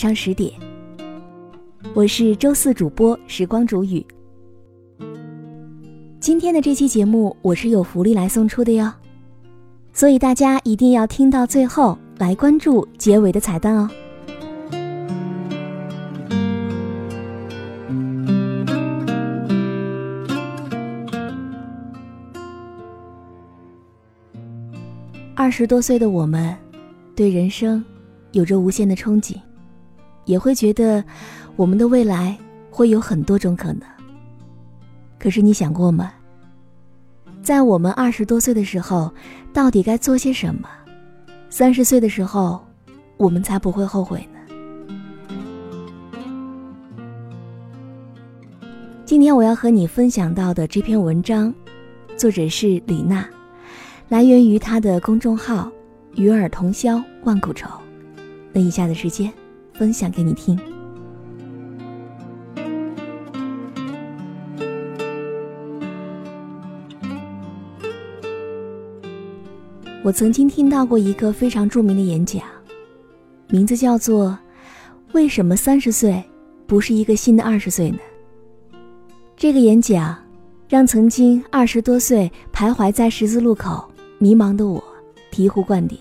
上十点。我是周四主播时光煮雨。今天的这期节目我是有福利来送出的哟，所以大家一定要听到最后来关注结尾的彩蛋哦。二十多岁的我们，对人生有着无限的憧憬，也会觉得我们的未来会有很多种可能。可是你想过吗？在我们二十多岁的时候，到底该做些什么？三十岁的时候，我们才不会后悔呢。今天我要和你分享到的这篇文章，作者是李娜。来源于他的公众号“与尔同销万古愁”。那以下的时间，分享给你听。我曾经听到过一个非常著名的演讲，名字叫做“为什么三十岁不是一个新的二十岁呢？”这个演讲让曾经二十多岁徘徊在十字路口。迷茫的我，醍醐灌顶。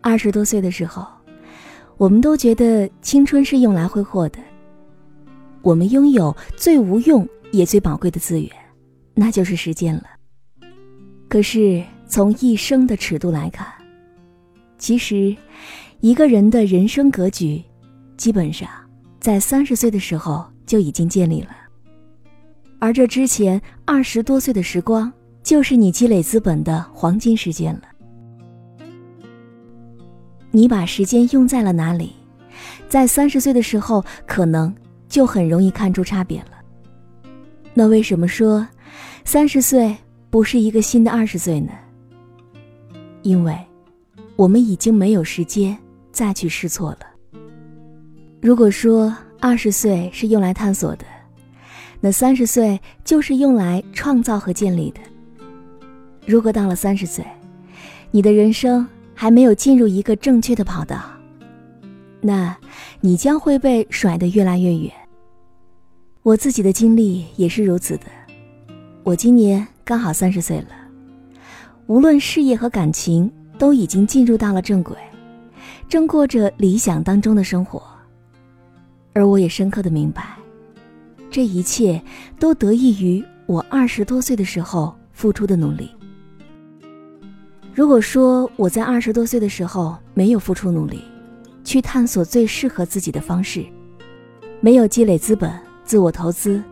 二十多岁的时候，我们都觉得青春是用来挥霍的。我们拥有最无用也最宝贵的资源，那就是时间了。可是从一生的尺度来看，其实一个人的人生格局，基本上在三十岁的时候就已经建立了。而这之前二十多岁的时光。就是你积累资本的黄金时间了。你把时间用在了哪里，在三十岁的时候，可能就很容易看出差别了。那为什么说三十岁不是一个新的二十岁呢？因为，我们已经没有时间再去试错了。如果说二十岁是用来探索的，那三十岁就是用来创造和建立的。如果到了三十岁，你的人生还没有进入一个正确的跑道，那，你将会被甩得越来越远。我自己的经历也是如此的。我今年刚好三十岁了，无论事业和感情都已经进入到了正轨，正过着理想当中的生活。而我也深刻的明白，这一切都得益于我二十多岁的时候付出的努力。如果说我在二十多岁的时候没有付出努力，去探索最适合自己的方式，没有积累资本、自我投资，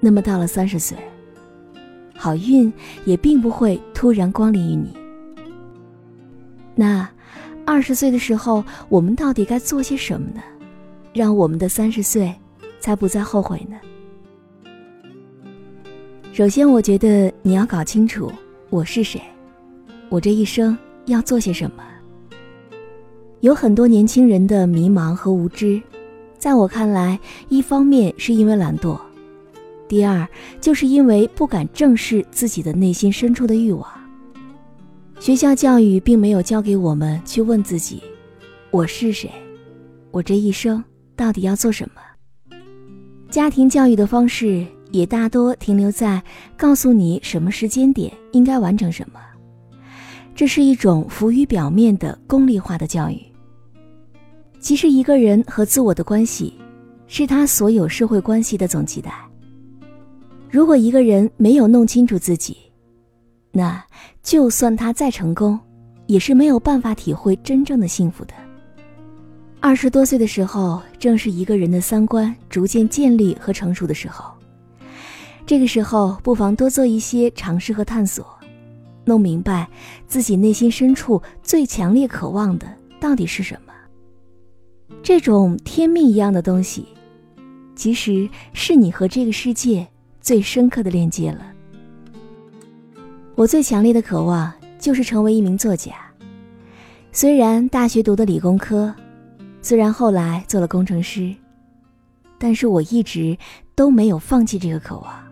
那么到了三十岁，好运也并不会突然光临于你。那二十岁的时候，我们到底该做些什么呢？让我们的三十岁才不再后悔呢？首先，我觉得你要搞清楚我是谁。我这一生要做些什么？有很多年轻人的迷茫和无知，在我看来，一方面是因为懒惰，第二就是因为不敢正视自己的内心深处的欲望。学校教育并没有教给我们去问自己：我是谁？我这一生到底要做什么？家庭教育的方式也大多停留在告诉你什么时间点应该完成什么。这是一种浮于表面的功利化的教育。其实，一个人和自我的关系，是他所有社会关系的总期待。如果一个人没有弄清楚自己，那就算他再成功，也是没有办法体会真正的幸福的。二十多岁的时候，正是一个人的三观逐渐建立和成熟的时候。这个时候，不妨多做一些尝试和探索。弄明白自己内心深处最强烈渴望的到底是什么？这种天命一样的东西，其实是你和这个世界最深刻的链接了。我最强烈的渴望就是成为一名作家。虽然大学读的理工科，虽然后来做了工程师，但是我一直都没有放弃这个渴望。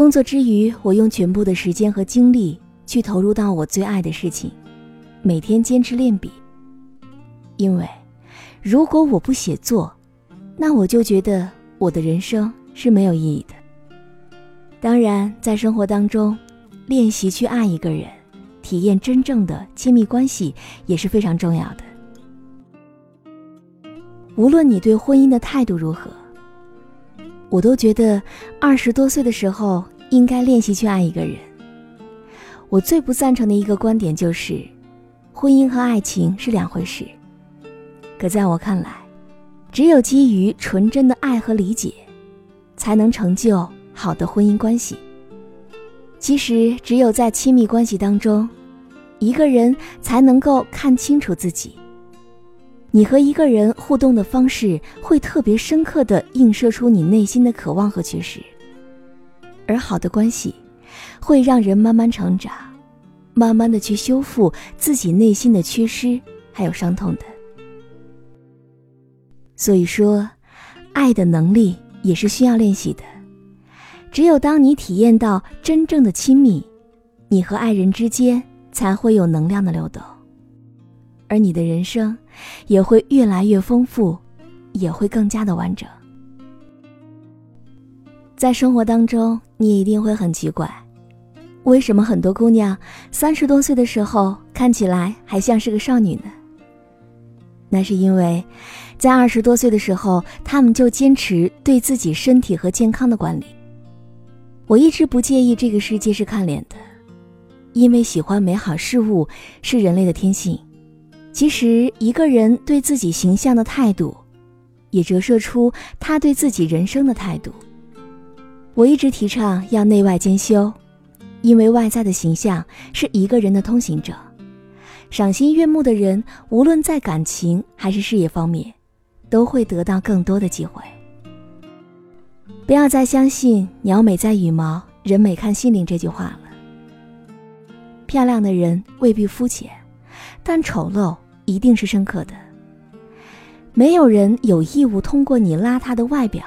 工作之余，我用全部的时间和精力去投入到我最爱的事情，每天坚持练笔。因为，如果我不写作，那我就觉得我的人生是没有意义的。当然，在生活当中，练习去爱一个人，体验真正的亲密关系也是非常重要的。无论你对婚姻的态度如何，我都觉得二十多岁的时候应该练习去爱一个人。我最不赞成的一个观点就是，婚姻和爱情是两回事。可在我看来，只有基于纯真的爱和理解，才能成就好的婚姻关系。其实，只有在亲密关系当中，一个人才能够看清楚自己。你和一个人互动的方式，会特别深刻的映射出你内心的渴望和缺失。而好的关系，会让人慢慢成长，慢慢的去修复自己内心的缺失，还有伤痛的。所以说，爱的能力也是需要练习的。只有当你体验到真正的亲密，你和爱人之间才会有能量的流动，而你的人生也会越来越丰富，也会更加的完整。在生活当中，你一定会很奇怪，为什么很多姑娘三十多岁的时候看起来还像是个少女呢？那是因为。在二十多岁的时候，他们就坚持对自己身体和健康的管理。我一直不介意这个世界是看脸的，因为喜欢美好事物是人类的天性。其实，一个人对自己形象的态度，也折射出他对自己人生的态度。我一直提倡要内外兼修，因为外在的形象是一个人的通行证。赏心悦目的人，无论在感情还是事业方面。都会得到更多的机会。不要再相信“鸟美在羽毛，人美看心灵”这句话了。漂亮的人未必肤浅，但丑陋一定是深刻的。没有人有义务通过你邋遢的外表，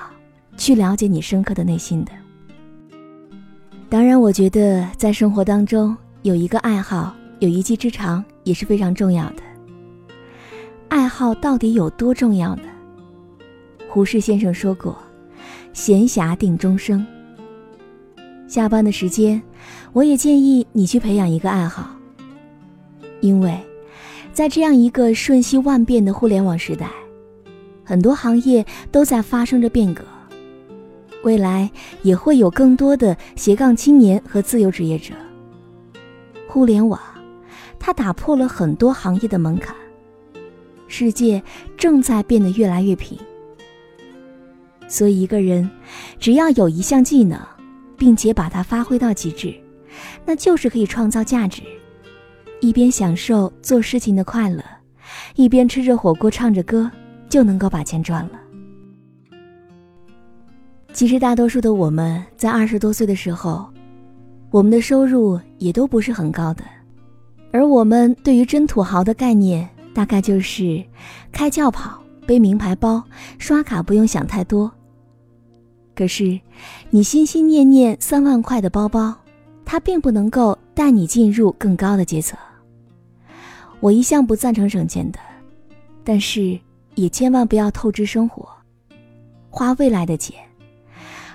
去了解你深刻的内心的。当然，我觉得在生活当中有一个爱好，有一技之长也是非常重要的。爱好到底有多重要呢？胡适先生说过：“闲暇定终生。”下班的时间，我也建议你去培养一个爱好。因为，在这样一个瞬息万变的互联网时代，很多行业都在发生着变革，未来也会有更多的斜杠青年和自由职业者。互联网，它打破了很多行业的门槛，世界正在变得越来越平。所以，一个人只要有一项技能，并且把它发挥到极致，那就是可以创造价值。一边享受做事情的快乐，一边吃着火锅唱着歌，就能够把钱赚了。其实，大多数的我们在二十多岁的时候，我们的收入也都不是很高的，而我们对于真土豪的概念，大概就是开轿跑、背名牌包、刷卡不用想太多。可是，你心心念念三万块的包包，它并不能够带你进入更高的阶层。我一向不赞成省钱的，但是也千万不要透支生活，花未来的钱，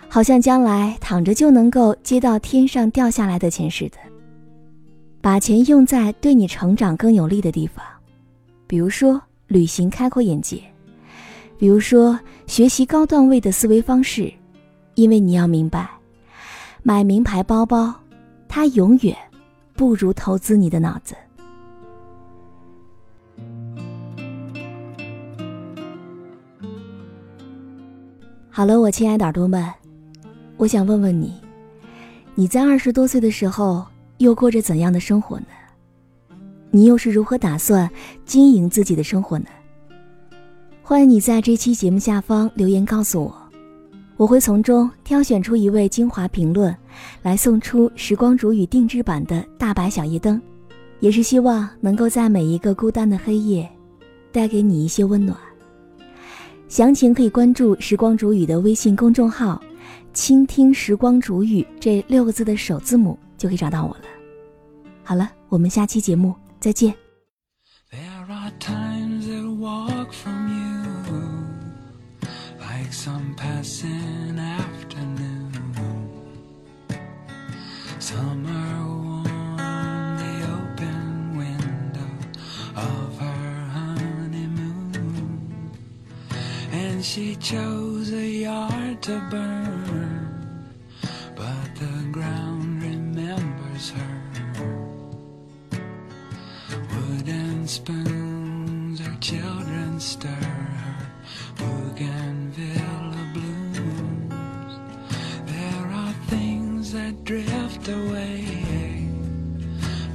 好像将来躺着就能够接到天上掉下来的钱似的。把钱用在对你成长更有利的地方，比如说旅行开阔眼界，比如说学习高段位的思维方式。因为你要明白，买名牌包包，它永远不如投资你的脑子。好了，我亲爱的耳朵们，我想问问你，你在二十多岁的时候又过着怎样的生活呢？你又是如何打算经营自己的生活呢？欢迎你在这期节目下方留言告诉我。我会从中挑选出一位精华评论，来送出时光煮雨定制版的大白小夜灯，也是希望能够在每一个孤单的黑夜，带给你一些温暖。详情可以关注时光煮雨的微信公众号，倾听时光煮雨这六个字的首字母就可以找到我了。好了，我们下期节目再见。There are times that walk from you. like some passing afternoon. Summer warm the open window of her honeymoon, and she chose a yard to burn, but the ground remembers her. Wooden spoons, her children stir her bougainvillea blooms. There are things that drift away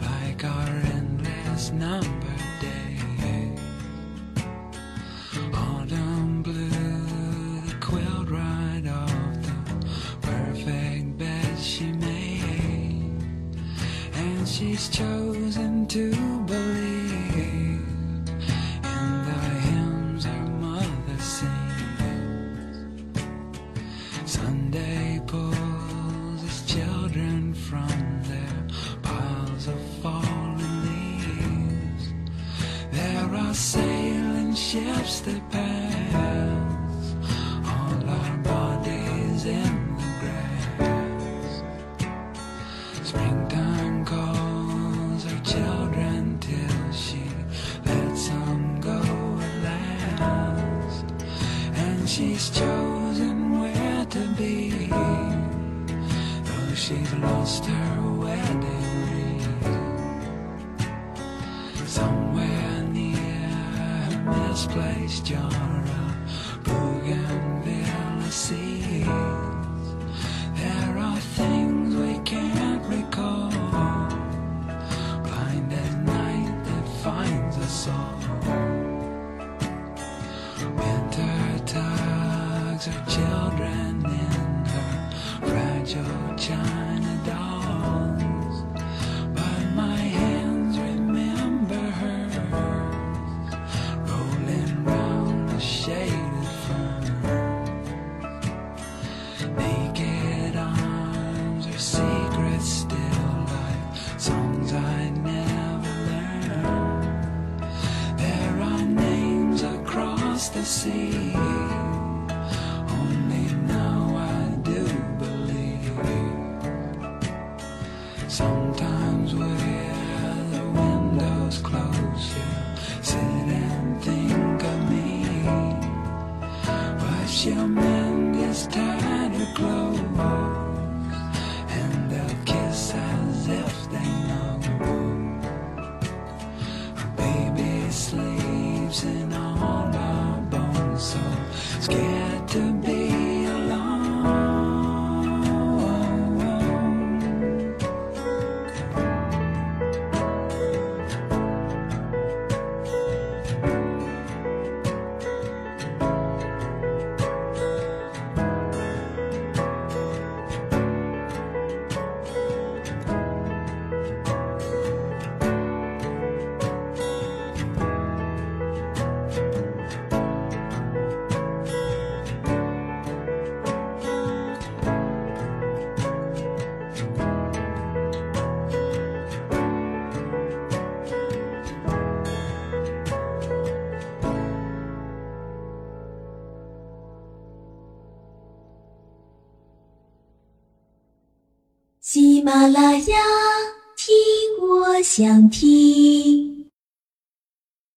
like our endless number she's chosen to believe It's jar Sometimes where the windows close, you sit and think of me. But she'll 啦啦呀，听我想听。